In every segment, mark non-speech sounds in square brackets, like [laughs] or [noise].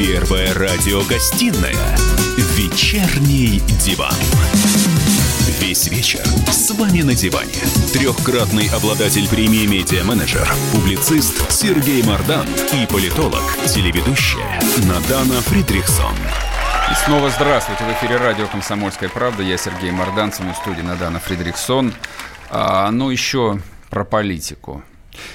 Первая радиогостинная «Вечерний диван». Весь вечер с вами на диване. Трехкратный обладатель премии «Медиа-менеджер», публицист Сергей Мардан и политолог, телеведущая Надана Фридрихсон. И снова здравствуйте. В эфире радио «Комсомольская правда». Я Сергей Мардан, в студии Надана Фридрихсон. А, ну, еще про политику.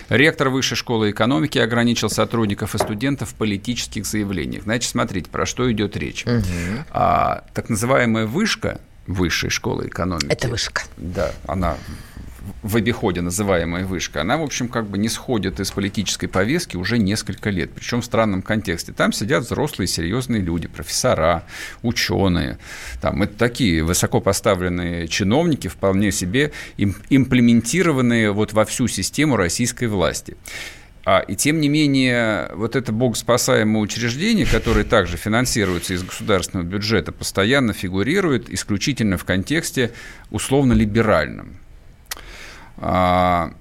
Ректор Высшей школы экономики ограничил сотрудников и студентов в политических заявлениях. Значит, смотрите, про что идет речь. Угу. А, так называемая вышка Высшей школы экономики. Это вышка. Да, она в обиходе называемая вышка, она, в общем, как бы не сходит из политической повестки уже несколько лет, причем в странном контексте. Там сидят взрослые серьезные люди, профессора, ученые, там это такие высоко поставленные чиновники, вполне себе имплементированные вот во всю систему российской власти. А, и тем не менее, вот это богоспасаемое учреждение, которое также финансируется из государственного бюджета, постоянно фигурирует исключительно в контексте условно-либеральном. А,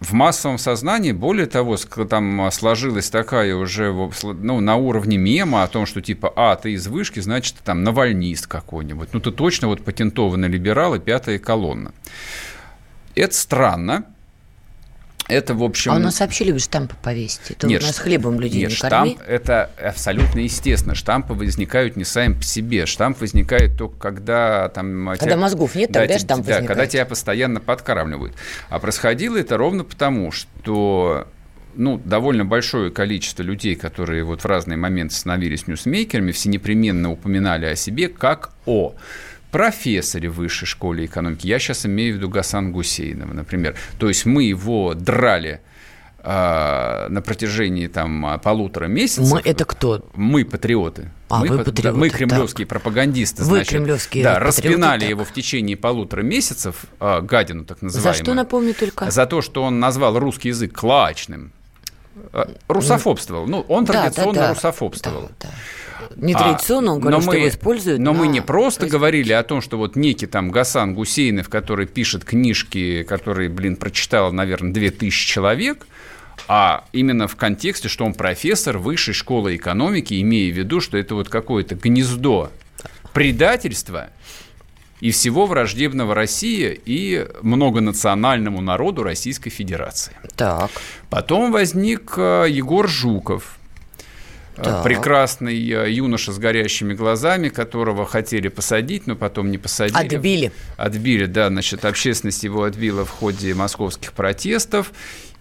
в массовом сознании, более того, там сложилась такая уже ну, на уровне мема о том, что типа, а, ты из вышки, значит, ты там навальнист какой-нибудь. Ну, ты точно вот патентованный либерал и пятая колонна. Это странно, это, в общем... А у нас вообще любят штампы повесить. Это нет, у нас хлебом людей нет, не штамп – это абсолютно естественно. Штампы возникают не сами по себе. Штамп возникает только когда... Там, когда тебя, мозгов нет, тогда да, штамп да, возникает. когда тебя постоянно подкармливают. А происходило это ровно потому, что ну, довольно большое количество людей, которые вот в разные моменты становились ньюсмейкерами, все непременно упоминали о себе как о профессоре в высшей школе экономики. Я сейчас имею в виду Гасан Гусейнова, например. То есть мы его драли э, на протяжении там полутора месяцев. Мы это кто? Мы патриоты. А, мы, вы патриоты. мы кремлевские так. пропагандисты. Вы значит, кремлевские Да, патриоты, распинали так. его в течение полутора месяцев, э, гадину так называемую. За что, напомню только? За то, что он назвал русский язык клачным. Русофобствовал. Ну, он традиционно да, да, да. русофобствовал. Да, да нетрадиционно, он говорил, но что мы, его используют. Но на... мы не просто говорили о том, что вот некий там Гасан Гусейнов, который пишет книжки, которые, блин, прочитал, наверное, 2000 человек, а именно в контексте, что он профессор высшей школы экономики, имея в виду, что это вот какое-то гнездо предательства и всего враждебного России и многонациональному народу Российской Федерации. Так. Потом возник э, Егор Жуков, да. прекрасный э, юноша с горящими глазами, которого хотели посадить, но потом не посадили. Отбили. Отбили, да, значит, общественность его отбила в ходе московских протестов.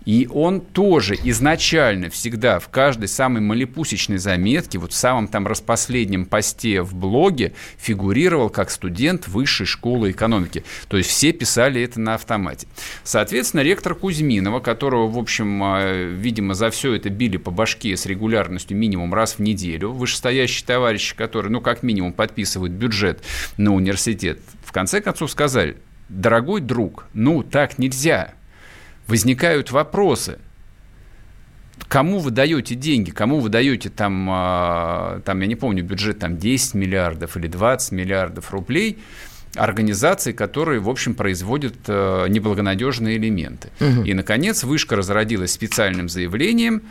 И он тоже изначально всегда в каждой самой малепусечной заметке, вот в самом там распоследнем посте в блоге фигурировал как студент высшей школы экономики. То есть все писали это на автомате. Соответственно, ректор Кузьминова, которого, в общем, а, видимо, за все это били по башке с регулярностью минимум раз в неделю, вышестоящие товарищи, которые, ну, как минимум, подписывают бюджет на университет, в конце концов сказали, дорогой друг, ну, так нельзя, возникают вопросы. Кому вы даете деньги, кому вы даете там, а, там, я не помню, бюджет там 10 миллиардов или 20 миллиардов рублей организации, которые, в общем, производят э, неблагонадежные элементы. Угу. И, наконец, Вышка разродилась специальным заявлением,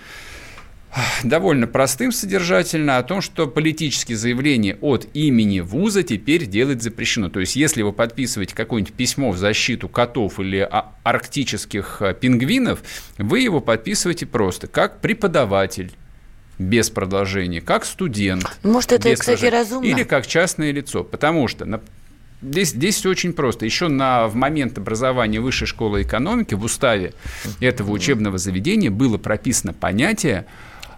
довольно простым содержательно о том, что политические заявления от имени вуза теперь делать запрещено. То есть, если вы подписываете какое-нибудь письмо в защиту котов или а, арктических э, пингвинов, вы его подписываете просто как преподаватель без продолжения, как студент. Может, это, кстати, разумно. Или как частное лицо. Потому что Здесь, здесь все очень просто. Еще на, в момент образования Высшей школы экономики в уставе этого учебного заведения было прописано понятие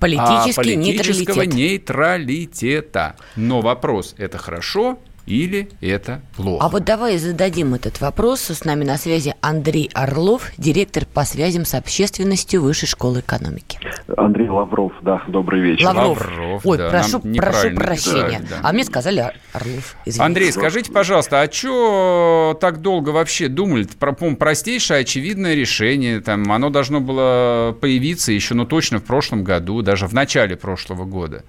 Политический а, политического нейтралитет. нейтралитета. Но вопрос, это хорошо или это плохо? А вот давай зададим этот вопрос. С нами на связи Андрей Орлов, директор по связям с общественностью Высшей школы экономики. Андрей Лавров, да, добрый вечер. Лавров. Лавров Ой, да, прошу, прошу прощения. Да, да. А мне сказали Орлов. Извините. Андрей, скажите, пожалуйста, а что так долго вообще думали? Про, простейшее, очевидное решение. Там, оно должно было появиться еще, ну, точно в прошлом году, даже в начале прошлого года.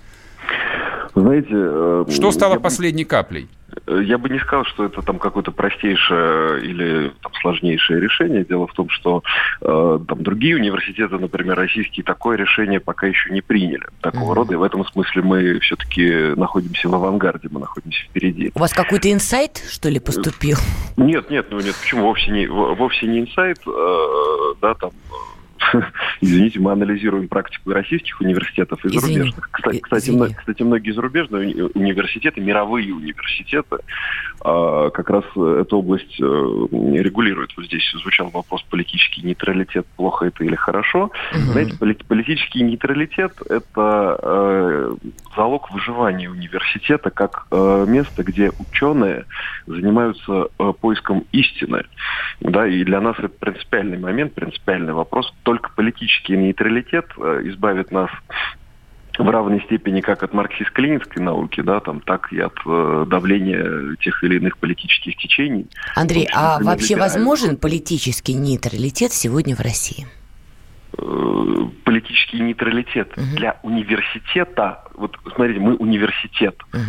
Знаете... Э, что стало последней каплей? Э, я бы не сказал, что это там какое-то простейшее или там, сложнейшее решение. Дело в том, что э, там другие университеты, например, российские, такое решение пока еще не приняли такого mm-hmm. рода. И в этом смысле мы все-таки находимся в авангарде, мы находимся впереди. У вас какой-то инсайт, что ли, поступил? Нет, нет, ну нет, почему? Вовсе не, вовсе не инсайт, э, да, там [laughs] Извините, мы анализируем практику российских университетов и Извини. зарубежных. Кстати, кстати, кстати, многие зарубежные университеты, мировые университеты, а, как раз эту область э, регулируют. Вот здесь звучал вопрос политический нейтралитет, плохо это или хорошо. Угу. Знаете, политический нейтралитет – это э, залог выживания университета как э, место, где ученые занимаются поиском истины. Да, и для нас это принципиальный момент, принципиальный вопрос. Только политический нейтралитет избавит нас в равной степени как от марксистско-ленинской науки, да, там, так и от э, давления тех или иных политических течений. Андрей, общем, а вообще возможен политический нейтралитет сегодня в России? Э, политический нейтралитет угу. для университета, вот смотрите, мы университет. Угу.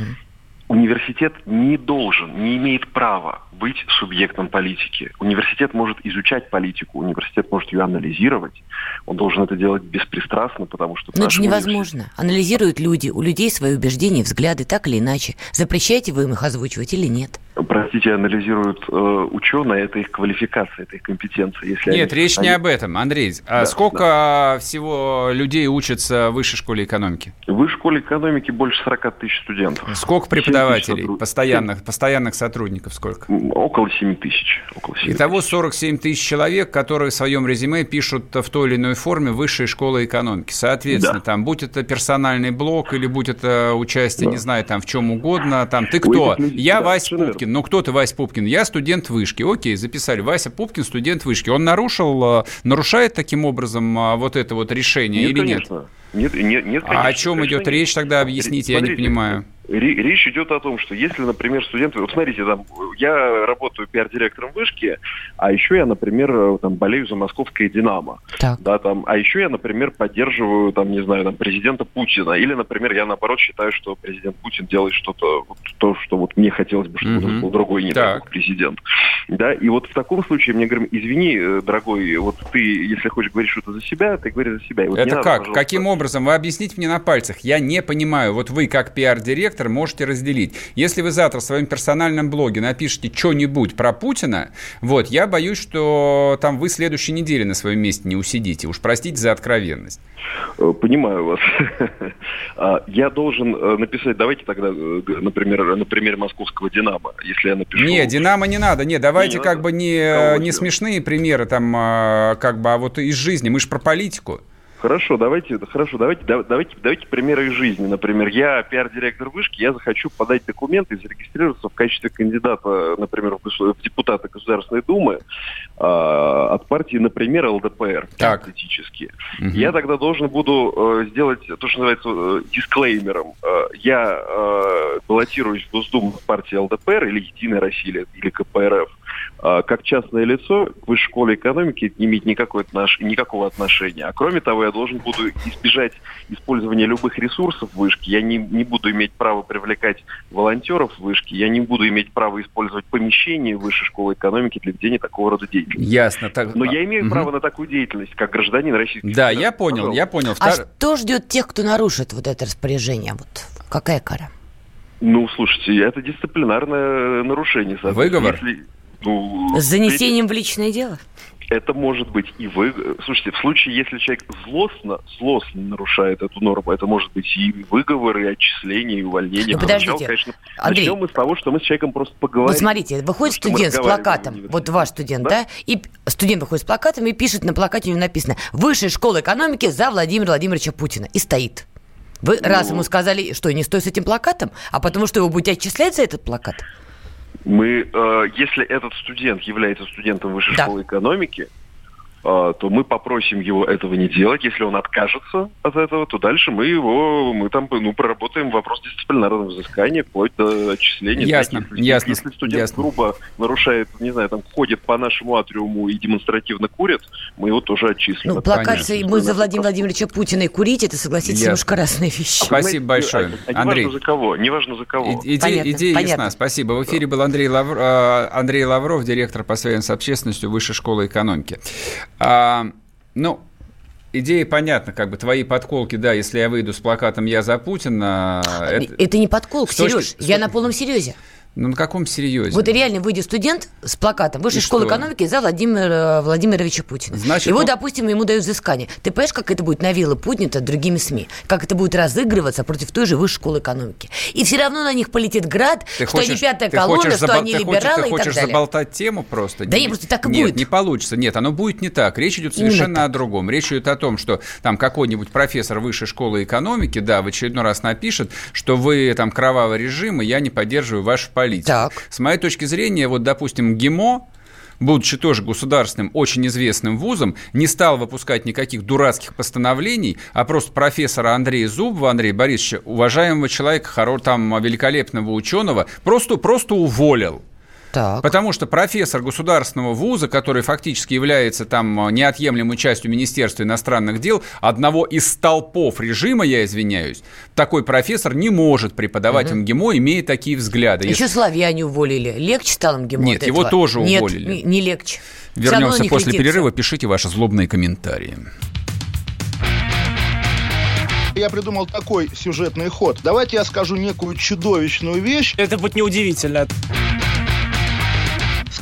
Университет не должен, не имеет права быть субъектом политики. Университет может изучать политику, университет может ее анализировать. Он должен это делать беспристрастно, потому что... Но это же невозможно. Университет... Анализируют люди, у людей свои убеждения, взгляды, так или иначе. Запрещаете вы им их озвучивать или нет? Простите, анализируют э, ученые, это их квалификация, это их компетенция. Если нет, они... речь не об этом, Андрей. А да, сколько да. всего людей учатся в высшей школе экономики? В высшей школе экономики больше 40 тысяч студентов. Сколько преподавателей, постоянных, постоянных сотрудников сколько? Около 7 тысяч. Около 7 Итого 47 тысяч человек, которые в своем резюме пишут в той или иной форме высшая школа экономики. Соответственно, да. там, будь это персональный блок или будь это участие, да. не знаю, там в чем угодно, там ты кто? Я да, Вася Пупкин. Ну, кто ты, Вася Пупкин? Я студент вышки. Окей, записали. Вася Пупкин, студент вышки. Он нарушил, э, нарушает таким образом э, вот это вот решение нет, или конечно. нет? Нет, нет, нет. Конечно, а о чем идет речь тогда, объясните, Смотрите, я не понимаю. Речь идет о том, что если, например, студенты... Вот смотрите, там, я работаю пиар-директором вышки, а еще я, например, там, болею за московское «Динамо». Так. Да, там, а еще я, например, поддерживаю, там, не знаю, там, президента Путина. Или, например, я, наоборот, считаю, что президент Путин делает что-то, вот, то, что вот мне хотелось бы, чтобы mm-hmm. был другой, не так. такой президент. Да, и вот в таком случае мне говорим, извини, э, дорогой, вот ты, если хочешь говорить что-то за себя, ты говори за себя. вот Это как? Надо, Каким образом? Вы объясните мне на пальцах. Я не понимаю. Вот вы, как пиар-директор, спектр можете разделить. Если вы завтра в своем персональном блоге напишите что-нибудь про Путина, вот, я боюсь, что там вы следующей неделе на своем месте не усидите. Уж простите за откровенность. Э, понимаю вас. [laughs] А, я должен э, написать, давайте тогда, э, например, на примере московского «Динамо», если я напишу... Не, «Динамо» не надо, не, давайте не как надо? бы не, не смешные примеры там, а, как бы, а вот из жизни, мы же про политику. Хорошо, давайте, хорошо, давайте, давайте, давайте примеры из жизни. Например, я пиар-директор вышки, я захочу подать документы и зарегистрироваться в качестве кандидата, например, в депутата Государственной Думы э, от партии, например, ЛДПР, так. политические. Угу. Я тогда должен буду э, сделать то, что называется э, дисклеймером. Э, я э, баллотируюсь в Госдуму в партии ЛДПР или Единая Россия или КПРФ а, как частное лицо к высшей школе экономики не имеет никакой отнош... никакого отношения. А кроме того, я должен буду избежать использования любых ресурсов вышки. Я не, не буду иметь права привлекать волонтеров вышки. Я не буду иметь права использовать помещение высшей школы экономики для ведения такого рода деятельности. Ясно. Так... Но я имею угу. право на такую деятельность, как гражданин Российской Да, я понял, Пожалуйста. я понял. А что ждет тех, кто нарушит вот это распоряжение? Вот какая кара? Ну, слушайте, это дисциплинарное нарушение. Выговор? Если... Ну, С занесением в личное дело? Это может быть и вы. Слушайте, в случае, если человек злостно, злостно нарушает эту норму, это может быть и выговор, и отчисление, и увольнение. Ну, подождите, конечно, Андрей, начнем мы с того, что мы с человеком просто поговорим. Вот смотрите, выходит студент с плакатом, вот ваш студент, да? да, и студент выходит с плакатом и пишет, на плакате у него написано «Высшая школа экономики за Владимира Владимировича Путина» и стоит. Вы ну, раз ему сказали, что не стой с этим плакатом, а потому что его будете отчислять за этот плакат? Мы, э, если этот студент является студентом высшей да. школы экономики, то мы попросим его этого не делать. Если он откажется от этого, то дальше мы его, мы там, ну, проработаем вопрос дисциплинарного взыскания, вплоть до отчисления. Ясно, если, ясно. Если студент ясно. грубо нарушает, не знаю, там, ходит по нашему атриуму и демонстративно курит, мы его тоже отчислим. Ну, плакаться мы за Владимира Владимировича Путина и курить, это, согласитесь, Ясно. немножко разные вещи. Спасибо большое. А, а Андрей. Неважно за кого, неважно за кого. И- Иде- Понятно, идея понятно. ясна. Спасибо. В эфире был Андрей, Лавр- э, Андрей Лавров, директор по связям с общественностью Высшей школы экономики. А, ну, идея понятна, как бы твои подколки, да, если я выйду с плакатом «Я за Путина», это- Это не подколк, точки- Сереж, с я точки- на полном серьезе. Ну на каком серьезе? Вот реально выйдет студент с плакатом Высшей школы экономики за Владимира Владимировича Путина. Значит, Его, он- допустим, ему дают взыскание. Ты понимаешь, как это будет на вилы поднято другими СМИ? Как это будет разыгрываться против той же Высшей школы экономики? И все равно на них полетит град, Ты что они хочешь- пятая ты колонна, хочешь что забол- они ты хочешь- либералы Ты и хочешь так далее. заболтать тему просто? Да не, просто так и нет, будет. не получится. Нет, оно будет не так. Речь идет Именно совершенно так. о другом. Речь идет о том, что там какой-нибудь профессор высшей школы экономики, да, в очередной раз напишет, что вы там кровавый режим, и я не поддерживаю вашу политику. Так. С моей точки зрения, вот, допустим, ГИМО, будучи тоже государственным, очень известным вузом, не стал выпускать никаких дурацких постановлений, а просто профессора Андрея Зубова, Андрея Борисовича, уважаемого человека, там, великолепного ученого, просто, просто уволил. Так. Потому что профессор государственного вуза, который фактически является там неотъемлемой частью Министерства иностранных дел, одного из столпов режима, я извиняюсь, такой профессор не может преподавать МГИМО, имея такие взгляды. Еще славяне уволили. Легче стало им ГИМО Нет, от его этого? тоже Нет, уволили. не, не легче. Вернемся после летит перерыва. Пишите ваши злобные комментарии. Я придумал такой сюжетный ход. Давайте я скажу некую чудовищную вещь. Это будет неудивительно.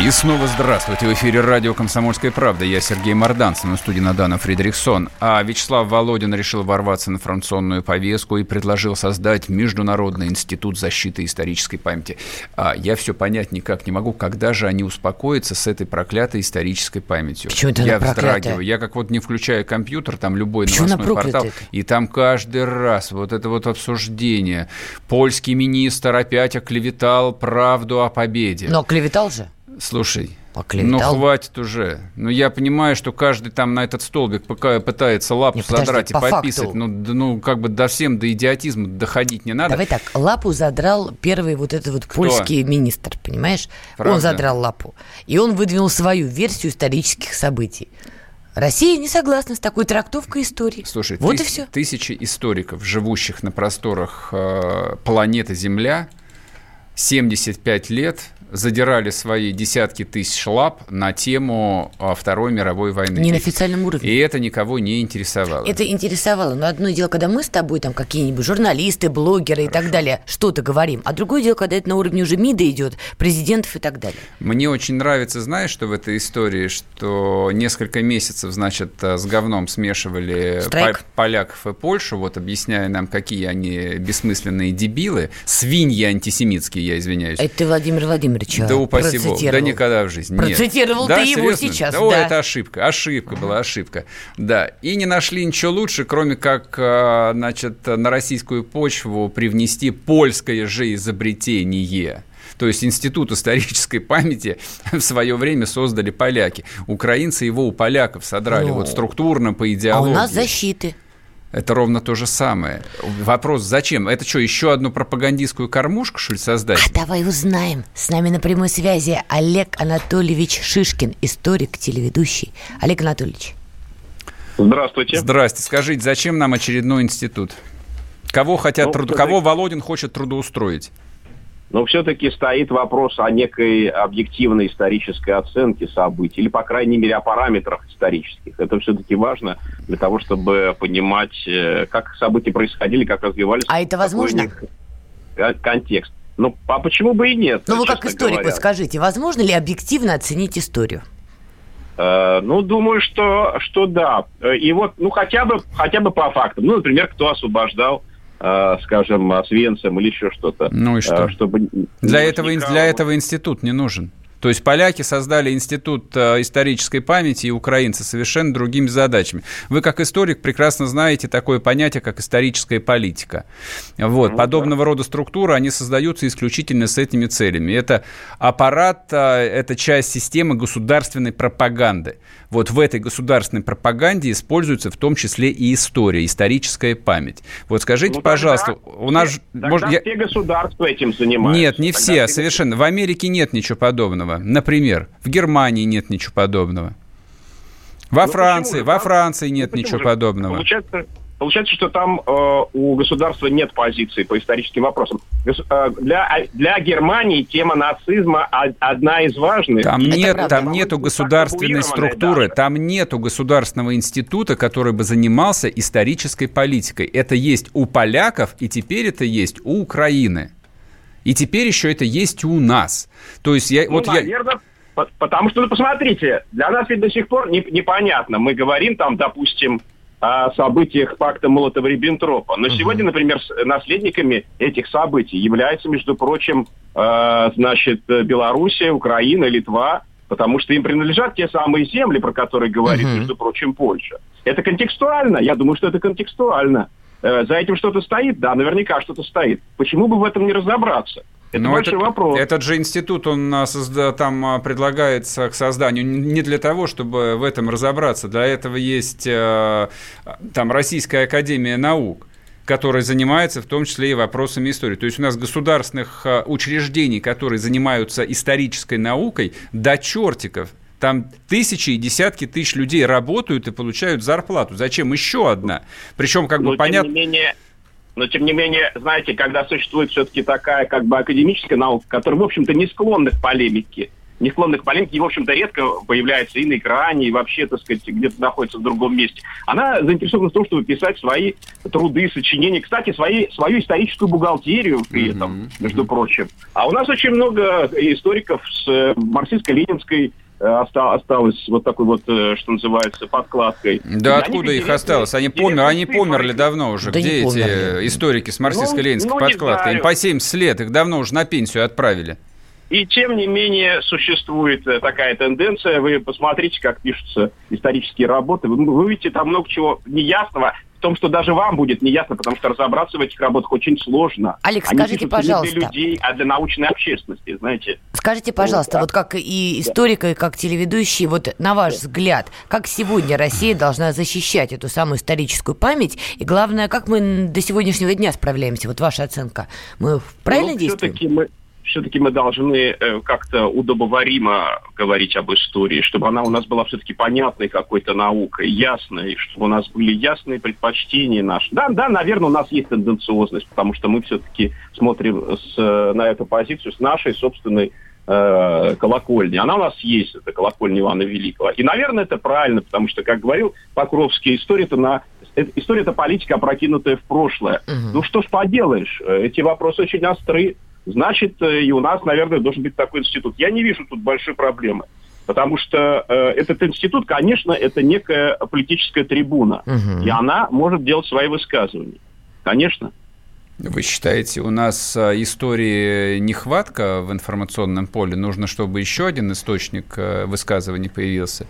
И снова здравствуйте. В эфире радио «Комсомольская правда». Я Сергей Морданцев, на студии Надана Фредериксон. А Вячеслав Володин решил ворваться на информационную повестку и предложил создать Международный институт защиты исторической памяти. А я все понять никак не могу, когда же они успокоятся с этой проклятой исторической памятью. Почему это я вздрагиваю. Я как вот не включаю компьютер, там любой Почему новостной портал, и там каждый раз вот это вот обсуждение. Польский министр опять оклеветал правду о победе. Но клеветал же. Слушай, ну Оклеветал. хватит уже. Ну я понимаю, что каждый там на этот столбик пока пытается лапу Не, подожди, задрать и по пописать. факту. Ну, ну как бы до всем до идиотизма доходить не надо. Давай так, лапу задрал первый вот этот вот польский министр, понимаешь? Правда? Он задрал лапу. И он выдвинул свою версию исторических событий. Россия не согласна с такой трактовкой истории. Слушай, вот тыс- и все. тысячи историков, живущих на просторах э, планеты Земля, 75 лет задирали свои десятки тысяч лап на тему а, Второй мировой войны. Не на официальном уровне. И это никого не интересовало. Это интересовало. Но одно дело, когда мы с тобой, там, какие-нибудь журналисты, блогеры и так далее, что-то говорим. А другое дело, когда это на уровне уже МИДа идет, президентов и так далее. Мне очень нравится, знаешь, что в этой истории, что несколько месяцев, значит, э, с говном смешивали по- поляков и Польшу, вот объясняя нам, какие они бессмысленные дебилы, свиньи антисемитские, я извиняюсь. Это Владимир Владимирович Да упаси бог, да никогда в жизни. Нет. Процитировал да, ты его серьезно? сейчас, Да, да. это ошибка, ошибка была, ошибка. Да, и не нашли ничего лучше, кроме как, э, значит, на российскую почву привнести польское же изобретение. То есть институт исторической памяти [laughs] в свое время создали поляки. Украинцы его у поляков содрали Ну, вот структурно по А идеологии. у нас защиты. Это ровно то же самое. Вопрос, зачем? Это что, еще одну пропагандистскую кормушку, что ли, создать? А давай узнаем. С нами на прямой связи Олег Анатольевич Шишкин, историк, телеведущий. Олег Анатольевич. Здравствуйте. Здрасте. Скажите, зачем нам очередной институт? Кого хотят Ну, труд- кого Володин хочет трудоустроить? Но все-таки стоит вопрос о некой объективной исторической оценке событий, или, по крайней мере, о параметрах исторических. Это все-таки важно для того, чтобы понимать, э, как события происходили, как развивались. А это возможно? Контекст. Ну, а почему бы и нет? Ну, вы как историк, говоря. вы скажите, возможно ли объективно оценить историю? Э, ну, думаю, что, что да. И вот, ну, хотя бы, хотя бы по фактам. Ну, например, кто освобождал Э, скажем, Освенцем или еще что-то. Ну и что? Э, чтобы для, этого, для этого институт не нужен. То есть поляки создали институт э, исторической памяти и украинцы совершенно другими задачами. Вы как историк прекрасно знаете такое понятие, как историческая политика. Вот. Ну, Подобного да. рода структуры, они создаются исключительно с этими целями. Это аппарат, это часть системы государственной пропаганды вот в этой государственной пропаганде используется в том числе и история, историческая память. Вот скажите, ну, пожалуйста, тогда, у нас... Тогда может, все я... государства этим занимаются. Нет, не все, совершенно. В Америке нет ничего подобного. Например, в Германии нет ничего подобного. Во ну, Франции, во Франции нет ну, ничего же? подобного. Получается, Получается, что там э, у государства нет позиции по историческим вопросам. Э, для, для Германии тема нацизма одна из важных. Там нет, там нету государственной структуры, даже. там нету государственного института, который бы занимался исторической политикой. Это есть у поляков, и теперь это есть у Украины. И теперь еще это есть у нас. То есть я, ну, вот наверное, я... Потому что, ну, посмотрите, для нас ведь до сих пор не, непонятно. Мы говорим там, допустим, о событиях пакта Молотова-Риббентропа. Но угу. сегодня, например, наследниками этих событий являются, между прочим, э, значит, Белоруссия, Украина, Литва, потому что им принадлежат те самые земли, про которые говорит, угу. между прочим, Польша. Это контекстуально? Я думаю, что это контекстуально. Э, за этим что-то стоит? Да, наверняка что-то стоит. Почему бы в этом не разобраться? Это Но большой этот, вопрос. Этот же институт, он а, созда, там а, предлагается к созданию не для того, чтобы в этом разобраться. Для этого есть э, там Российская Академия Наук которая занимается в том числе и вопросами истории. То есть у нас государственных а, учреждений, которые занимаются исторической наукой, до чертиков. Там тысячи и десятки тысяч людей работают и получают зарплату. Зачем еще одна? Причем, как бы понятно... Тем не менее, но, тем не менее, знаете, когда существует все-таки такая как бы академическая наука, которая, в общем-то, не склонна к полемике, не склонна к полемике, и, в общем-то, редко появляется и на экране, и вообще, так сказать, где-то находится в другом месте. Она заинтересована в том, чтобы писать свои труды, сочинения, кстати, свои, свою историческую бухгалтерию при этом, mm-hmm. между прочим. А у нас очень много историков с марксистско-ленинской Э, осталось вот такой вот, э, что называется, подкладкой. Да и откуда их осталось? Они, помер, они померли давно уже. Да Где эти померли. историки с марксистско-ленинской ну, ну, подкладкой? Им по 70 лет, их давно уже на пенсию отправили. И тем не менее существует э, такая тенденция. Вы посмотрите, как пишутся исторические работы. Вы, вы увидите там много чего неясного том, что даже вам будет неясно, потому что разобраться в этих работах очень сложно. Алекс, Они скажите, пожалуйста. Не для людей, а для научной общественности, знаете. Скажите, пожалуйста, вот, вот как и историк, и как телеведущий, вот на ваш взгляд, как сегодня Россия должна защищать эту самую историческую память? И главное, как мы до сегодняшнего дня справляемся? Вот ваша оценка. Мы правильно ну, действуем? Мы, все-таки мы должны э, как-то удобоваримо говорить об истории, чтобы она у нас была все-таки понятной какой-то наукой, ясной, чтобы у нас были ясные предпочтения наши. Да, да, наверное, у нас есть тенденциозность, потому что мы все-таки смотрим с, на эту позицию с нашей собственной э, колокольни. Она у нас есть, это колокольня Ивана Великого. И, наверное, это правильно, потому что, как говорил Покровский, история это на история политика, опрокинутая в прошлое. Угу. Ну что ж поделаешь, эти вопросы очень остры значит, э, и у нас, наверное, должен быть такой институт. Я не вижу тут большой проблемы. Потому что э, этот институт, конечно, это некая политическая трибуна. Угу. И она может делать свои высказывания. Конечно. Вы считаете, у нас э, истории нехватка в информационном поле? Нужно, чтобы еще один источник э, высказываний появился?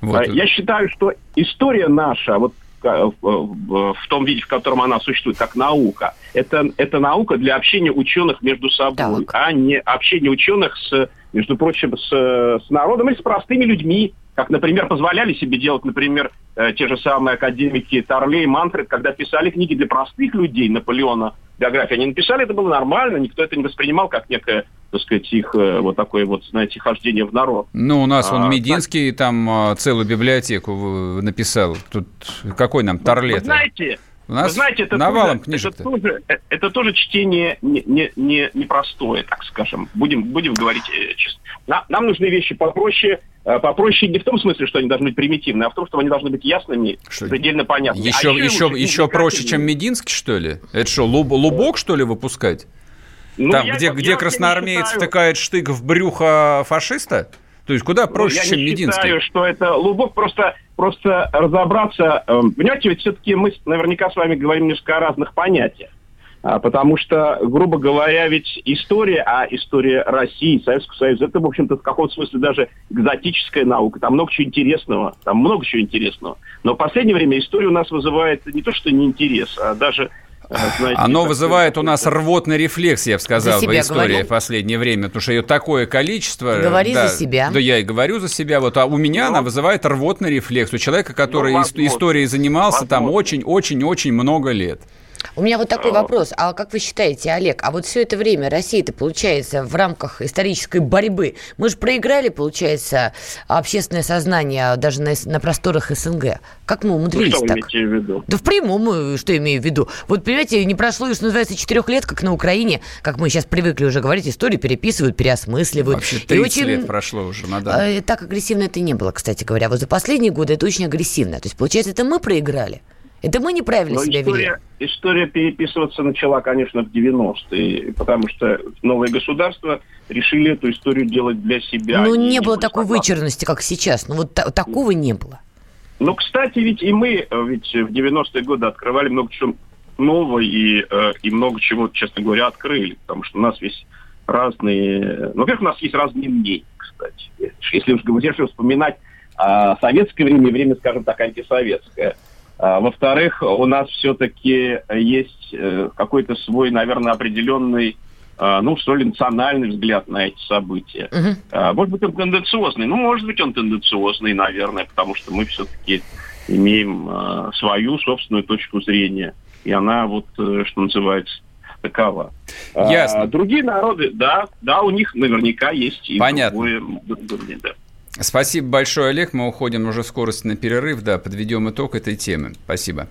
Вот. Я считаю, что история наша, вот в том виде, в котором она существует, как наука. Это, это наука для общения ученых между собой, так. а не общение ученых с, между прочим, с, с народом и с простыми людьми, как, например, позволяли себе делать, например, э, те же самые академики Торлей и Манфред, когда писали книги для простых людей Наполеона биографии. Они написали, это было нормально, никто это не воспринимал как некое так сказать, их э, вот такое вот, знаете, хождение в народ. Ну, у нас он а, Мединский так... там а, целую библиотеку написал. Тут какой нам Торлет? Вы знаете, У нас Вы знаете, это навалом тоже. Это тоже, э, это тоже чтение непростое, не, не, не простое, так скажем. Будем, будем говорить э, честно. Нам, нам нужны вещи попроще, э, попроще не в том смысле, что они должны быть примитивны, а в том, что они должны быть ясными, что? предельно понятными. Еще, а еще, еще, еще проще, чем Мединский, что ли? Это что, луб, лубок, что ли, выпускать? Ну, Там, я, где, я, где я красноармеец втыкает штык в брюхо фашиста? То есть куда ну, проще, ну, чем Мединский? Я считаю, что это Лубок просто, просто разобраться... Э, понимаете, ведь все-таки мы наверняка с вами говорим несколько о разных понятиях. А, потому что, грубо говоря, ведь история, а история России, Советского Союза, это, в общем-то, в каком-то смысле даже экзотическая наука. Там много чего интересного. Там много чего интересного. Но в последнее время история у нас вызывает не то, что не интерес, а даже знаете, Оно вызывает у нас рвотный рефлекс, я бы сказал, в истории говорю. в последнее время, потому что ее такое количество. Говори да, за себя. Да, я и говорю за себя. Вот, а у меня ну, она вызывает рвотный рефлекс. У человека, который ну, историей занимался возможно. там очень-очень-очень много лет. У меня вот такой вопрос. А как вы считаете, Олег, а вот все это время Россия-то, получается, в рамках исторической борьбы, мы же проиграли, получается, общественное сознание даже на, на просторах СНГ. Как мы умудрились ну, что так? Вы в виду? Да в прямом, э, что имею в виду. Вот, понимаете, не прошло, что называется, четырех лет, как на Украине, как мы сейчас привыкли уже говорить, историю переписывают, переосмысливают. Вообще 30 очень... лет прошло уже, мадам. Э, так агрессивно это не было, кстати говоря. Вот за последние годы это очень агрессивно. То есть, получается, это мы проиграли. Это мы неправильно Но себя история, вели. История переписываться начала, конечно, в 90-е, потому что новые государства решили эту историю делать для себя. Ну, не было такой вычурности, как сейчас. Ну, вот та- такого не было. Ну, кстати, ведь и мы ведь в 90-е годы открывали много чего нового и, э, и много чего, честно говоря, открыли, потому что у нас весь разные... Ну, во-первых, у нас есть разные мнения, кстати. Если уж говорить, вспоминать а, советское время и время, скажем так, антисоветское – во-вторых, у нас все-таки есть э, какой-то свой, наверное, определенный а, ну, что ли, национальный взгляд на эти события. Uh-huh. Может быть, он тенденциозный. Ну, может быть, он тенденциозный, наверное, потому что мы все-таки имеем свою собственную точку зрения. И она вот, э, что называется, такова. Ясно. А, другие народы, да, да, у них наверняка есть и Понятно. другое, да. Спасибо большое, Олег. Мы уходим уже скорость на перерыв. Да, подведем итог этой темы. Спасибо.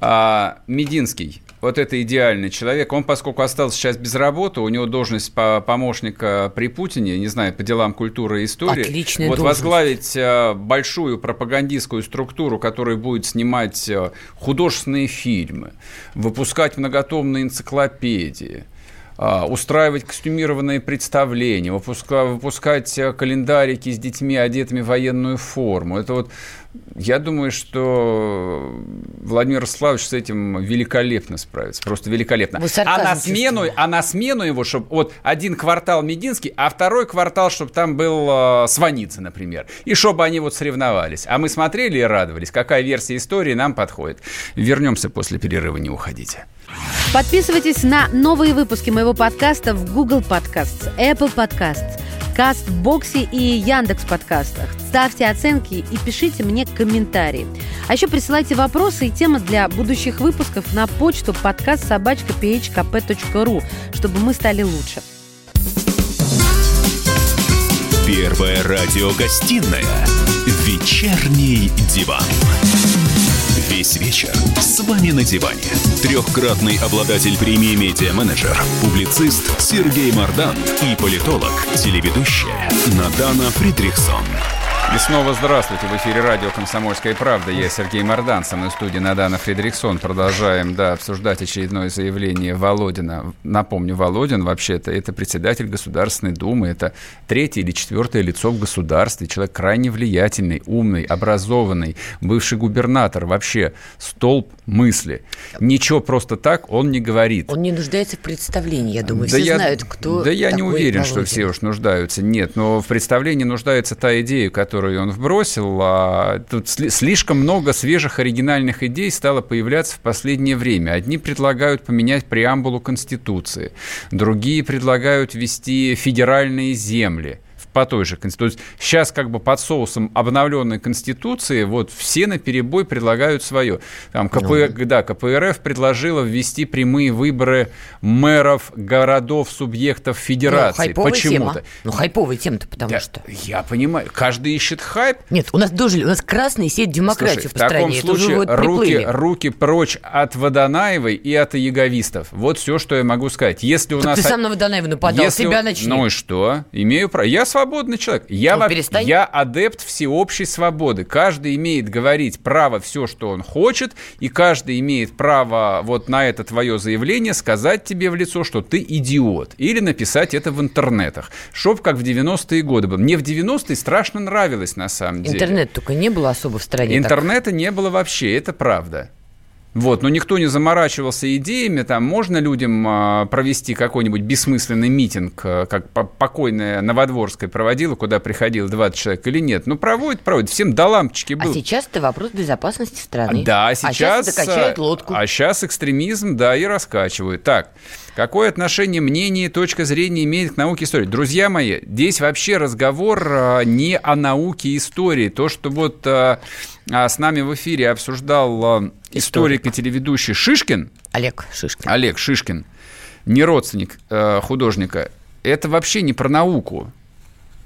А, Мединский. Вот это идеальный человек. Он, поскольку остался сейчас без работы, у него должность по помощника при Путине, не знаю, по делам культуры и истории. Отличная вот должность. возглавить а, большую пропагандистскую структуру, которая будет снимать а, художественные фильмы, выпускать многотомные энциклопедии – устраивать костюмированные представления, выпускать э, календарики с детьми, одетыми в военную форму. Это вот, я думаю, что Владимир Славович с этим великолепно справится, просто великолепно. А на, смену, а на смену его, чтобы вот один квартал Мединский, а второй квартал, чтобы там был э, Сваница, например, и чтобы они вот соревновались. А мы смотрели и радовались, какая версия истории нам подходит. Вернемся после перерыва, не уходите. Подписывайтесь на новые выпуски моего подкаста в Google Podcasts, Apple Podcasts, Кастбоксе и Яндекс подкастах. Ставьте оценки и пишите мне комментарии. А еще присылайте вопросы и темы для будущих выпусков на почту подкаст собачка phkp.ru, чтобы мы стали лучше. Первая радиогостинная «Вечерний диван». Весь вечер с вами на диване. Трехкратный обладатель премии «Медиа-менеджер», публицист Сергей Мардан и политолог, телеведущая Надана Фридрихсон. И снова здравствуйте. В эфире радио «Комсомольская правда». Я Сергей Мордан, со мной в студии Надана Фредериксон. Продолжаем, да, обсуждать очередное заявление Володина. Напомню, Володин вообще-то это председатель Государственной Думы, это третье или четвертое лицо в государстве, человек крайне влиятельный, умный, образованный, бывший губернатор, вообще столб мысли. Ничего просто так он не говорит. Он не нуждается в представлении, я думаю. Да все я, знают, кто Да я не уверен, Володин. что все уж нуждаются. Нет, но в представлении нуждается та идея, которая которую он вбросил, а тут слишком много свежих оригинальных идей стало появляться в последнее время. Одни предлагают поменять преамбулу Конституции, другие предлагают ввести федеральные земли – по той же Конституции. Сейчас как бы под соусом обновленной Конституции вот все на перебой предлагают свое. Там КП, ну. да, КПРФ предложила ввести прямые выборы мэров городов, субъектов федерации. Ну, Почему-то. Ну, хайповая тема-то, потому да, что... Я понимаю. Каждый ищет хайп. Нет, у нас дожили, у нас красные сеть демократии Слушай, в стране. В таком случае вот руки, руки прочь от Водонаевой и от яговистов. Вот все, что я могу сказать. Если у нас... ты сам на Водонаева нападал, если... тебя начни. Ну и что? Имею право. Я свободный человек. Я, ну, во... я адепт всеобщей свободы. Каждый имеет говорить право все, что он хочет, и каждый имеет право вот на это твое заявление сказать тебе в лицо, что ты идиот. Или написать это в интернетах. Чтоб как в 90-е годы было. Мне в 90-е страшно нравилось на самом деле. Интернет только не было особо в стране. Интернета так. не было вообще, это правда. Вот, но никто не заморачивался идеями, там можно людям а, провести какой-нибудь бессмысленный митинг, а, как покойная Новодворская проводила, куда приходило 20 человек или нет. Ну, проводит, проводит, всем до лампочки был. А сейчас это вопрос безопасности страны. Да, а сейчас... А сейчас качают лодку. А сейчас экстремизм, да, и раскачивают. Так, Какое отношение мнение, точка зрения имеет к науке истории? Друзья мои, здесь вообще разговор а, не о науке истории. То, что вот а, а, с нами в эфире обсуждал историк и телеведущий Шишкин. Олег Шишкин. Олег Шишкин, не родственник художника. Это вообще не про науку.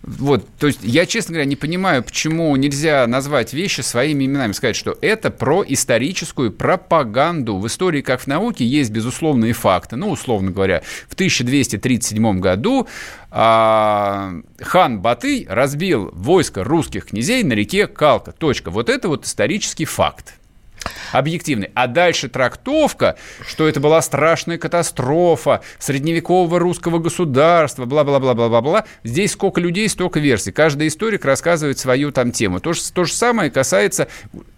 Вот, то есть я, честно говоря, не понимаю, почему нельзя назвать вещи своими именами, сказать, что это про историческую пропаганду. В истории, как в науке, есть безусловные факты. Ну, условно говоря, в 1237 году а, хан Батый разбил войско русских князей на реке Калка. Точка. Вот это вот исторический факт объективный. А дальше трактовка, что это была страшная катастрофа средневекового русского государства, бла-бла-бла-бла-бла-бла. Здесь сколько людей, столько версий. Каждый историк рассказывает свою там тему. То же, то же самое касается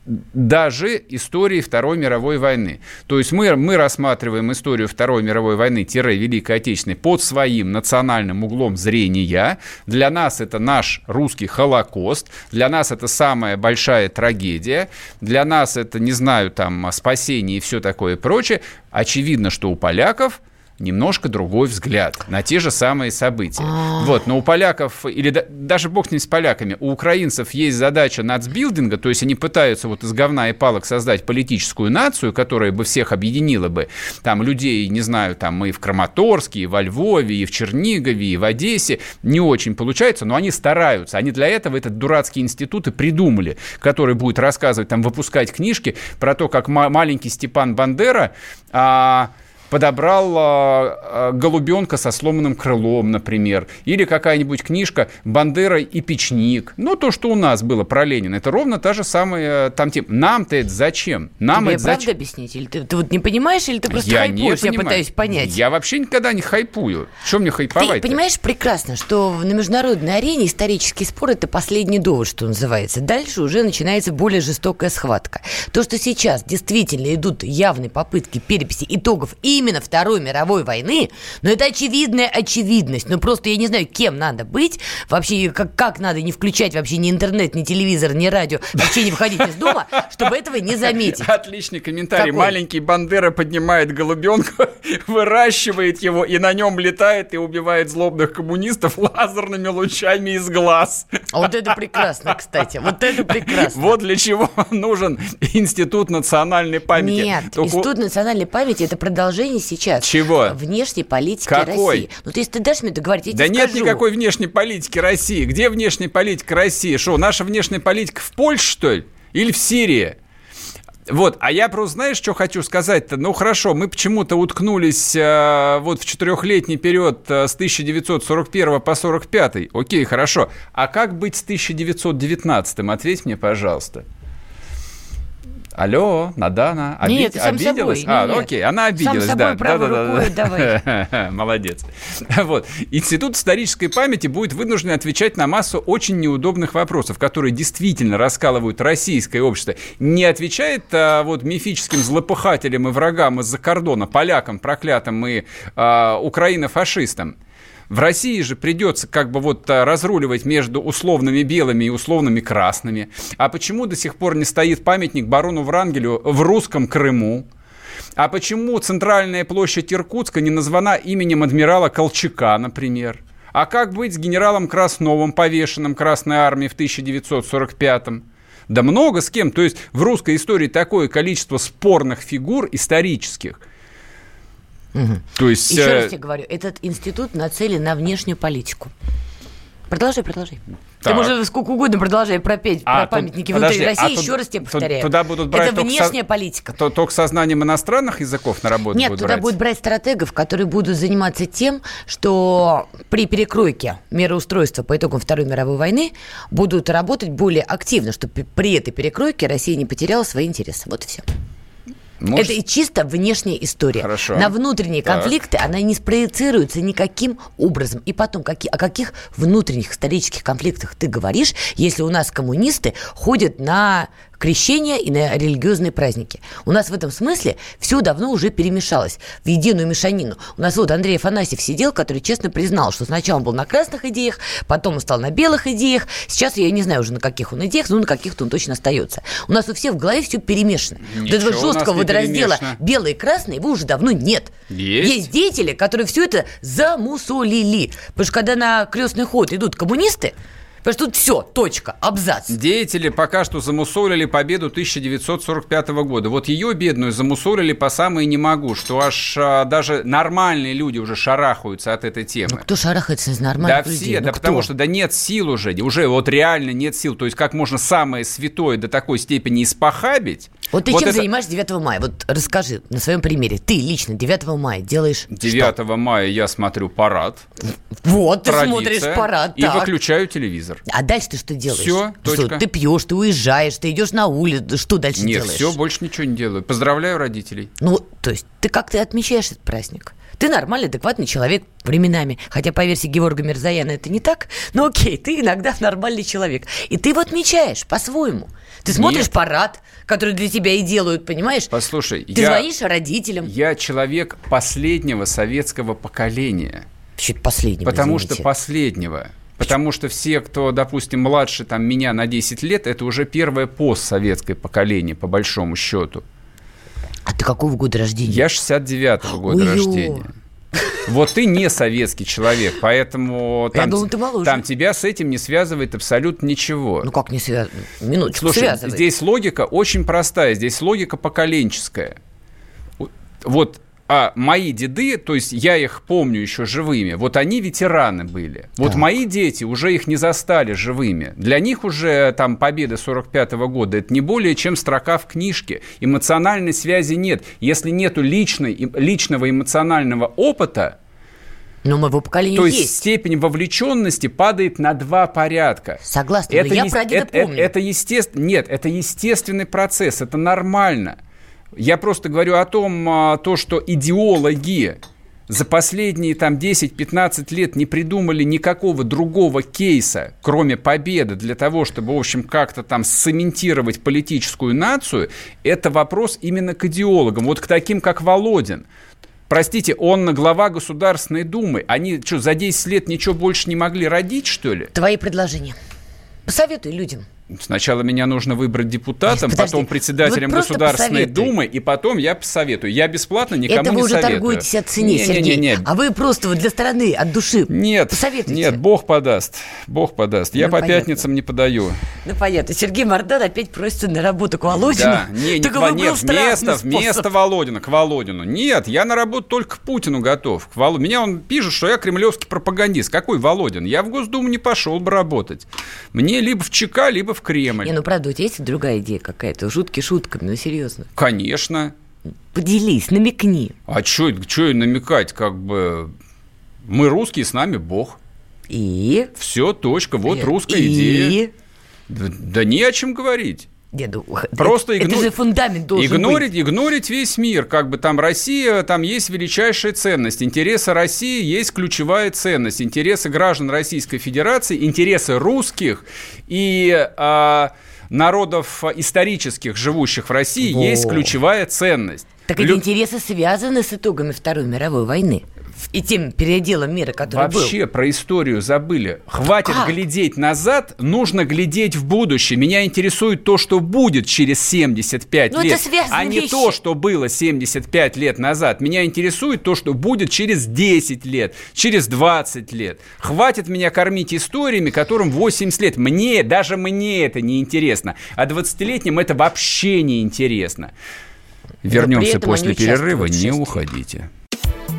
даже истории Второй мировой войны. То есть мы, мы рассматриваем историю Второй мировой войны-Великой Отечественной под своим национальным углом зрения. Для нас это наш русский Холокост, для нас это самая большая трагедия, для нас это, не знаю, там, спасение и все такое прочее. Очевидно, что у поляков – немножко другой взгляд на те же самые события. А. Вот, но у поляков, или да, даже бог не с поляками, у украинцев есть задача нацбилдинга, то есть они пытаются вот из говна и палок создать политическую нацию, которая бы всех объединила бы, там, людей, не знаю, там, и в Краматорске, и во Львове, и в Чернигове, и в Одессе, не очень получается, но они стараются, они для этого этот дурацкий институт и придумали, который будет рассказывать, там, выпускать книжки про то, как маленький Степан Бандера а, подобрал э, голубенка со сломанным крылом, например, или какая-нибудь книжка «Бандера и печник». Ну, то, что у нас было про Ленина, это ровно та же самая там тема. Нам-то это зачем? Нам Тебе это правда зачем? объяснить? Или ты, ты вот не понимаешь, или ты просто я хайпуешь? Не я пытаюсь понять. Я вообще никогда не хайпую. Что мне хайповать? Ты понимаешь прекрасно, что на международной арене исторический спор – это последний довод, что называется. Дальше уже начинается более жестокая схватка. То, что сейчас действительно идут явные попытки переписи итогов и именно Второй мировой войны, но это очевидная очевидность. Ну, просто я не знаю, кем надо быть, вообще, как, как надо не включать вообще ни интернет, ни телевизор, ни радио, вообще не выходить из дома, чтобы этого не заметить. Отличный комментарий. Какой? Маленький Бандера поднимает голубенка, [laughs] выращивает его, и на нем летает и убивает злобных коммунистов лазерными лучами из глаз. А вот это прекрасно, кстати. Вот это прекрасно. Вот для чего [laughs] нужен Институт национальной памяти. Нет, Только... Институт национальной памяти – это продолжение сейчас сейчас. Чего? Внешней политики Какой? России. Ну, то есть ты дашь мне договорить, я Да нет скажу. никакой внешней политики России. Где внешняя политика России? Что, наша внешняя политика в Польше, что ли? Или в Сирии? Вот, а я просто, знаешь, что хочу сказать-то? Ну, хорошо, мы почему-то уткнулись э, вот в четырехлетний период э, с 1941 по 45. Окей, хорошо. А как быть с 1919? Ответь мне, пожалуйста. Алло, Надана, оби... нет, сам обиделась? Собой, а, нет. окей, она обиделась, сам да. Собой, да, да, да, да, давай. [laughs] Молодец. Вот. Институт исторической памяти будет вынужден отвечать на массу очень неудобных вопросов, которые действительно раскалывают российское общество. Не отвечает а, вот мифическим злопыхателям и врагам из-за кордона, полякам проклятым и а, Украино-фашистам. В России же придется как бы вот а, разруливать между условными белыми и условными красными. А почему до сих пор не стоит памятник барону Врангелю в русском Крыму? А почему центральная площадь Иркутска не названа именем адмирала Колчака, например? А как быть с генералом Красновым, повешенным Красной Армией в 1945-м? Да много с кем. То есть в русской истории такое количество спорных фигур исторических. Угу. То есть, Еще э... раз тебе говорю, этот институт нацелен на внешнюю политику. Продолжай, продолжай. Так. Ты можешь сколько угодно продолжай пропеть а, про памятники тут, внутри подожди, России. А Еще тут, раз тебе повторяю. Туда будут брать Это внешняя со... политика. То, только со знанием иностранных языков на работу Нет, будут туда брать? будут брать стратегов, которые будут заниматься тем, что при перекройке мироустройства по итогам Второй мировой войны будут работать более активно, чтобы при этой перекройке Россия не потеряла свои интересы. Вот и все. Может... Это чисто внешняя история. Хорошо. На внутренние так. конфликты она не спроецируется никаким образом. И потом, какие, о каких внутренних исторических конфликтах ты говоришь, если у нас коммунисты ходят на крещения и на религиозные праздники. У нас в этом смысле все давно уже перемешалось в единую мешанину. У нас вот Андрей Афанасьев сидел, который честно признал, что сначала он был на красных идеях, потом он стал на белых идеях. Сейчас я не знаю уже на каких он идеях, но на каких-то он точно остается. У нас у всех в голове все перемешано. Ничего вот этого жесткого водораздела белые и красные его уже давно нет. Есть. Есть деятели, которые все это замусолили. Потому что когда на крестный ход идут коммунисты, Потому что тут все, точка, абзац. Деятели пока что замусолили победу 1945 года. Вот ее бедную замусолили по самой не могу, что аж а, даже нормальные люди уже шарахаются от этой темы. Ну, кто шарахается из нормальных да людей? все, ну, да кто? потому что да нет сил уже, уже вот реально нет сил. То есть как можно самое святое до такой степени испохабить. Вот ты вот чем это... занимаешься 9 мая? Вот расскажи на своем примере. Ты лично 9 мая делаешь 9 что? мая я смотрю парад. Вот, ты смотришь парад. И так. выключаю телевизор. А дальше ты что делаешь? Все, точка. Что, ты пьешь, ты уезжаешь, ты идешь на улицу, что дальше Нет, делаешь? все, больше ничего не делаю. Поздравляю родителей. Ну, то есть ты как ты отмечаешь этот праздник? Ты нормальный, адекватный человек временами. Хотя, по версии Георга Мирзаяна, это не так. Но окей, ты иногда нормальный человек. И ты его отмечаешь по-своему. Ты смотришь Нет. парад, который для тебя и делают, понимаешь? Послушай, ты я, звонишь родителям. Я человек последнего советского поколения. Почему последнего? Потому извините. что последнего. Потому что все, кто, допустим, младше там, меня на 10 лет, это уже первое постсоветское поколение, по большому счету. А ты какого года рождения? Я 69-го года Ой-ё. рождения. Вот ты не советский человек, поэтому там, думал, ты моложе. там тебя с этим не связывает абсолютно ничего. Ну как не связывает? Минуточку, Слушай, связывает. здесь логика очень простая, здесь логика поколенческая. Вот а мои деды, то есть я их помню еще живыми, вот они ветераны были. Вот так. мои дети уже их не застали живыми. Для них уже там победа 45 -го года это не более чем строка в книжке. Эмоциональной связи нет. Если нету личной, личного эмоционального опыта, но моего поколения То есть. есть степень вовлеченности падает на два порядка. Согласна, это но я е- про это, это помню. Это, это естественно, нет, это естественный процесс, это нормально. Я просто говорю о том, а, то, что идеологи за последние там 10-15 лет не придумали никакого другого кейса, кроме победы, для того, чтобы, в общем, как-то там цементировать политическую нацию, это вопрос именно к идеологам, вот к таким, как Володин. Простите, он глава Государственной Думы. Они что, за 10 лет ничего больше не могли родить, что ли? Твои предложения. Посоветуй людям. Сначала меня нужно выбрать депутатом, Подожди, потом председателем Государственной посоветуй. Думы, и потом я посоветую. Я бесплатно никому Это вы не уже советую. торгуетесь от цены, не, Сергей. Не, не, не. А вы просто для страны, от души Нет, посоветуйте. Нет, Бог подаст. Бог подаст. Я ну, по понятно. пятницам не подаю. Ну, понятно. Сергей Мордан опять просится на работу к Володину. Да, не, не, к, нет, вместо, вместо Володина, к Володину. Нет, я на работу только к Путину готов. К Волод... Меня он пишет, что я кремлевский пропагандист. Какой Володин? Я в Госдуму не пошел бы работать. Мне либо в ЧК, либо в Кремль. Не, ну, правда, у тебя есть другая идея какая-то? Жутки шутками, ну серьезно. Конечно. Поделись, намекни. А что намекать, как бы... Мы русские, с нами Бог. И? Все, точка, вот и? русская и? идея. Да, да не о чем говорить. Нет, ну, [laughs] Просто это, игну... это же фундамент должен игнорить, быть. Игнорить весь мир. Как бы там Россия, там есть величайшая ценность. Интересы России есть ключевая ценность. Интересы граждан Российской Федерации, интересы русских и... А, народов исторических, живущих в России, Во. есть ключевая ценность. Так эти Лю... интересы связаны с итогами Второй мировой войны и тем переделом мира, который Вообще был. про историю забыли. Хватит как? глядеть назад, нужно глядеть в будущее. Меня интересует то, что будет через 75 Но лет, а не вещи. то, что было 75 лет назад. Меня интересует то, что будет через 10 лет, через 20 лет. Хватит меня кормить историями, которым 80 лет. Мне, даже мне это не интересно. А 20-летним это вообще не интересно. Вернемся после перерыва, не уходите.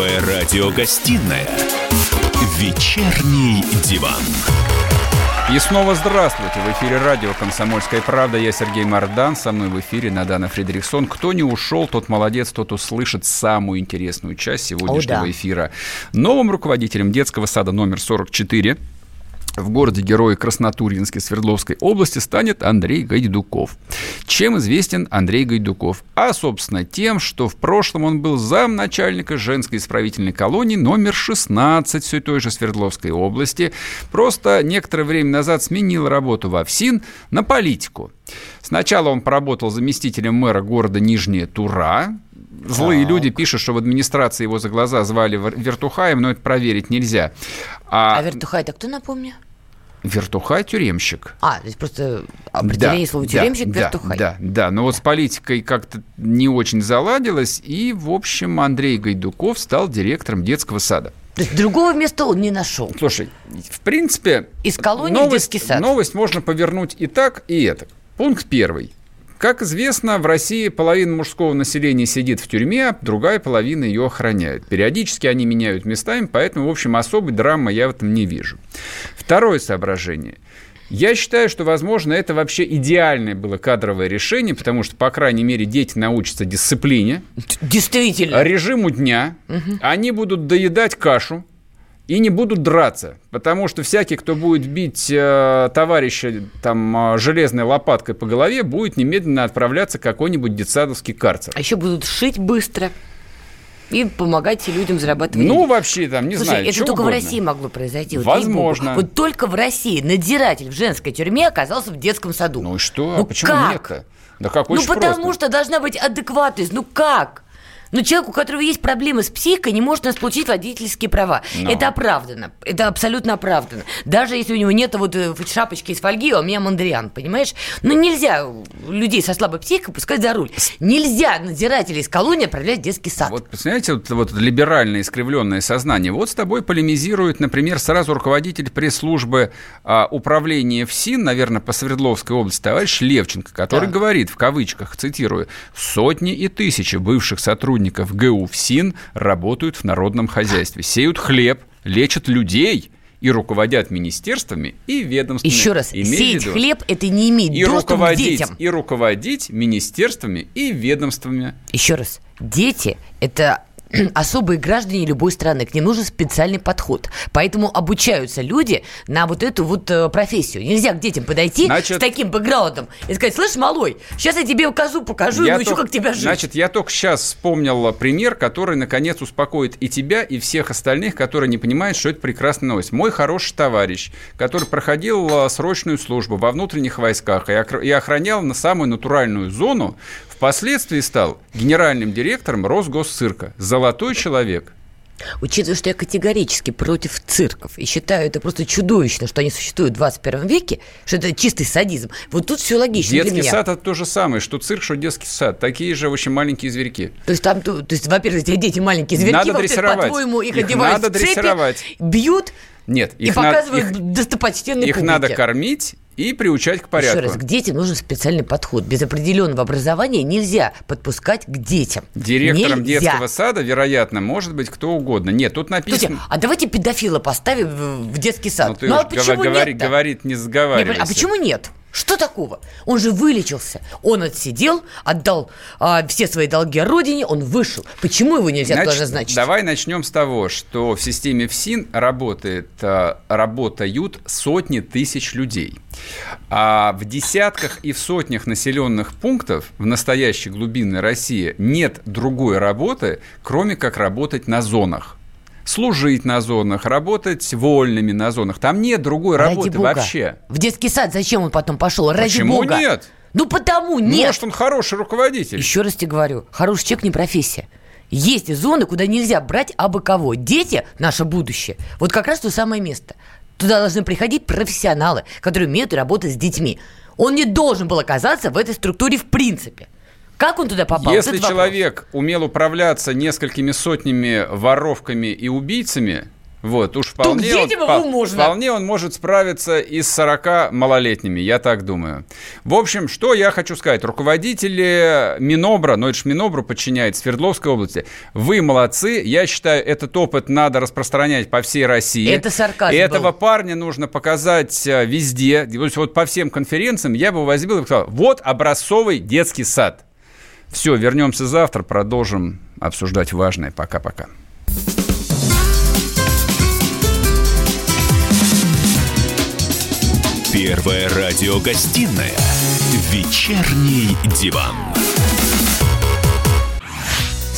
Первая радиогостинная «Вечерний диван». И снова здравствуйте. В эфире радио «Комсомольская правда». Я Сергей Мардан. Со мной в эфире Надана Фредериксон. Кто не ушел, тот молодец, тот услышит самую интересную часть сегодняшнего О, да. эфира. Новым руководителем детского сада номер 44 в городе Герой Краснотурьинской Свердловской области станет Андрей Гайдуков. Чем известен Андрей Гайдуков? А, собственно, тем, что в прошлом он был замначальника женской исправительной колонии номер 16 все той же Свердловской области. Просто некоторое время назад сменил работу в ОФСИН на политику. Сначала он поработал заместителем мэра города Нижняя Тура, Злые так. люди пишут, что в администрации его за глаза звали Вертухаем, но это проверить нельзя. А, а Вертухай это кто, напомню? Вертухай тюремщик. А, то есть просто определение да, слова тюремщик да, вертухай. Да, да, но вот с политикой как-то не очень заладилось, и, в общем, Андрей Гайдуков стал директором детского сада. То есть другого места он не нашел. Слушай, в принципе, из колонии новость, в детский сад. Новость можно повернуть и так, и это. Пункт первый. Как известно, в России половина мужского населения сидит в тюрьме, а другая половина ее охраняет. Периодически они меняют местами, поэтому, в общем, особой драмы я в этом не вижу. Второе соображение. Я считаю, что, возможно, это вообще идеальное было кадровое решение, потому что, по крайней мере, дети научатся дисциплине. Действительно. Режиму дня. Угу. Они будут доедать кашу и не будут драться, потому что всякий, кто будет бить э, товарища там э, железной лопаткой по голове, будет немедленно отправляться в какой-нибудь детсадовский карцер. А еще будут шить быстро и помогать людям зарабатывать. Ну, вообще, там, не Слушай, знаю, это только угодно. в России могло произойти. Вот Возможно. Вот только в России надзиратель в женской тюрьме оказался в детском саду. Ну и что? Ну а почему как? нет-то? Да как Ну, потому просто. что должна быть адекватность. Ну как? Но человек, у которого есть проблемы с психикой, не может получить водительские права. Но. Это оправдано. Это абсолютно оправдано. Даже если у него нет вот э, шапочки из фольги, а у меня мандриан, понимаешь? Ну нельзя людей со слабой психикой пускать за руль. Нельзя надзирателей из колонии отправлять в детский сад. Вот, представляете, вот, вот либеральное искривленное сознание. Вот с тобой полемизирует, например, сразу руководитель пресс-службы а, управления ФСИН, наверное, по Свердловской области, товарищ Левченко, который Да. говорит, в кавычках, цитирую, «сотни и тысячи бывших сотрудников ГУ ФСИН работают в народном хозяйстве, сеют хлеб, лечат людей» и руководят министерствами и ведомствами. Еще раз, Имей сеять виду. хлеб – это не иметь и доступ к руководить, детям. и руководить министерствами и ведомствами. Еще раз, дети – это [clears throat] особые граждане любой страны, к ним нужен специальный подход. Поэтому обучаются люди на вот эту вот э, профессию. Нельзя к детям подойти Значит- с таким бэкграундом и сказать, слышь, малой, сейчас я тебе укажу, покажу, и научу, только- как тебя жить. Значит, я только сейчас вспомнил пример, который, наконец, успокоит и тебя, и всех остальных, которые не понимают, что это прекрасная новость. Мой хороший товарищ, который проходил а, срочную службу во внутренних войсках и охранял на самую натуральную зону, впоследствии стал генеральным директором Росгосцирка. Золотой человек. Учитывая, что я категорически против цирков и считаю это просто чудовищно, что они существуют в 21 веке, что это чистый садизм, вот тут все логично для Детский меня. сад – это то же самое, что цирк, что детский сад. Такие же очень маленькие зверьки. То есть там, то, то есть, во-первых, эти дети маленькие зверьки, Надо дрессировать. по-твоему, их, Их одевают надо в цепи, дрессировать. бьют Нет, и их, надо, показывают их, достопочтенной их публике. надо кормить и приучать к порядку. Еще раз, к детям нужен специальный подход. Без определенного образования нельзя подпускать к детям. Директором Нельзя. детского сада, вероятно, может быть кто угодно. Нет, тут Слушайте, написано... а давайте педофила поставим в детский сад. Ну, ты ну а почему говори, нет-то? говорит, не Не, заговаривайся. а почему нет? Что такого? Он же вылечился. Он отсидел, отдал а, все свои долги родине, он вышел. Почему его нельзя Значит, тоже значить? Давай начнем с того, что в системе ФСИН работает, а, работают сотни тысяч людей. А в десятках и в сотнях населенных пунктов в настоящей глубинной России нет другой работы, кроме как работать на зонах служить на зонах, работать вольными на зонах. Там нет другой Ради работы Бога. вообще. В детский сад зачем он потом пошел? Ради Почему Бога. нет? Ну потому нет. Может, он хороший руководитель. Еще раз тебе говорю, хороший человек не профессия. Есть зоны, куда нельзя брать абы кого. Дети – наше будущее. Вот как раз то самое место. Туда должны приходить профессионалы, которые умеют работать с детьми. Он не должен был оказаться в этой структуре в принципе. Как он туда попал? Если вот человек вопрос. умел управляться несколькими сотнями воровками и убийцами, вот, уж вполне он, по, вполне он может справиться и с 40 малолетними, я так думаю. В общем, что я хочу сказать. Руководители Минобра, но это же Минобру подчиняет Свердловской области, вы молодцы. Я считаю, этот опыт надо распространять по всей России. Это сарказм И этого парня нужно показать э, везде. То есть вот по всем конференциям я бы возьмил и сказал, вот образцовый детский сад. Все, вернемся завтра, продолжим обсуждать важное. Пока-пока. Первая радиогостинная «Вечерний диван».